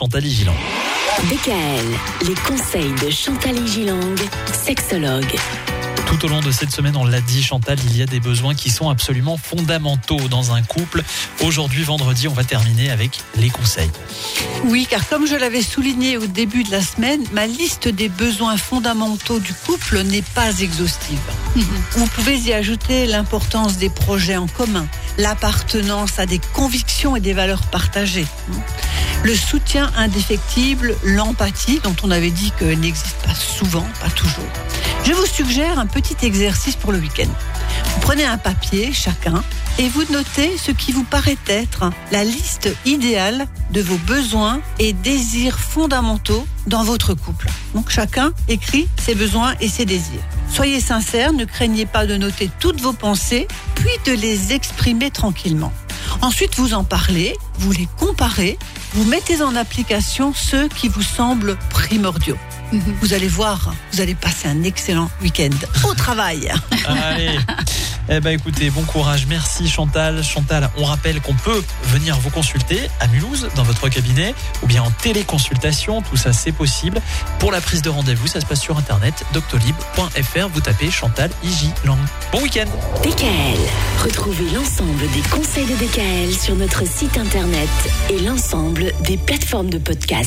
Chantal Gilang. DKL, les conseils de Chantal Gilang, sexologue. Tout au long de cette semaine, on l'a dit, Chantal, il y a des besoins qui sont absolument fondamentaux dans un couple. Aujourd'hui, vendredi, on va terminer avec les conseils. Oui, car comme je l'avais souligné au début de la semaine, ma liste des besoins fondamentaux du couple n'est pas exhaustive. Vous pouvez y ajouter l'importance des projets en commun, l'appartenance à des convictions et des valeurs partagées le soutien indéfectible, l'empathie, dont on avait dit qu'elle n'existe pas souvent, pas toujours. Je vous suggère un petit exercice pour le week-end. Vous prenez un papier chacun et vous notez ce qui vous paraît être la liste idéale de vos besoins et désirs fondamentaux dans votre couple. Donc chacun écrit ses besoins et ses désirs. Soyez sincère, ne craignez pas de noter toutes vos pensées, puis de les exprimer tranquillement. Ensuite, vous en parlez, vous les comparez, vous mettez en application ceux qui vous semblent primordiaux. Mhm. Vous allez voir, vous allez passer un excellent week-end au travail. Allez. Eh ben écoutez, bon courage. Merci Chantal. Chantal, on rappelle qu'on peut venir vous consulter à Mulhouse dans votre cabinet ou bien en téléconsultation. Tout ça, c'est possible. Pour la prise de rendez-vous, ça se passe sur internet doctolib.fr. Vous tapez Chantal Iji Lang. Bon week-end. DKL. Retrouvez l'ensemble des conseils de DKL sur notre site internet et l'ensemble des plateformes de podcast.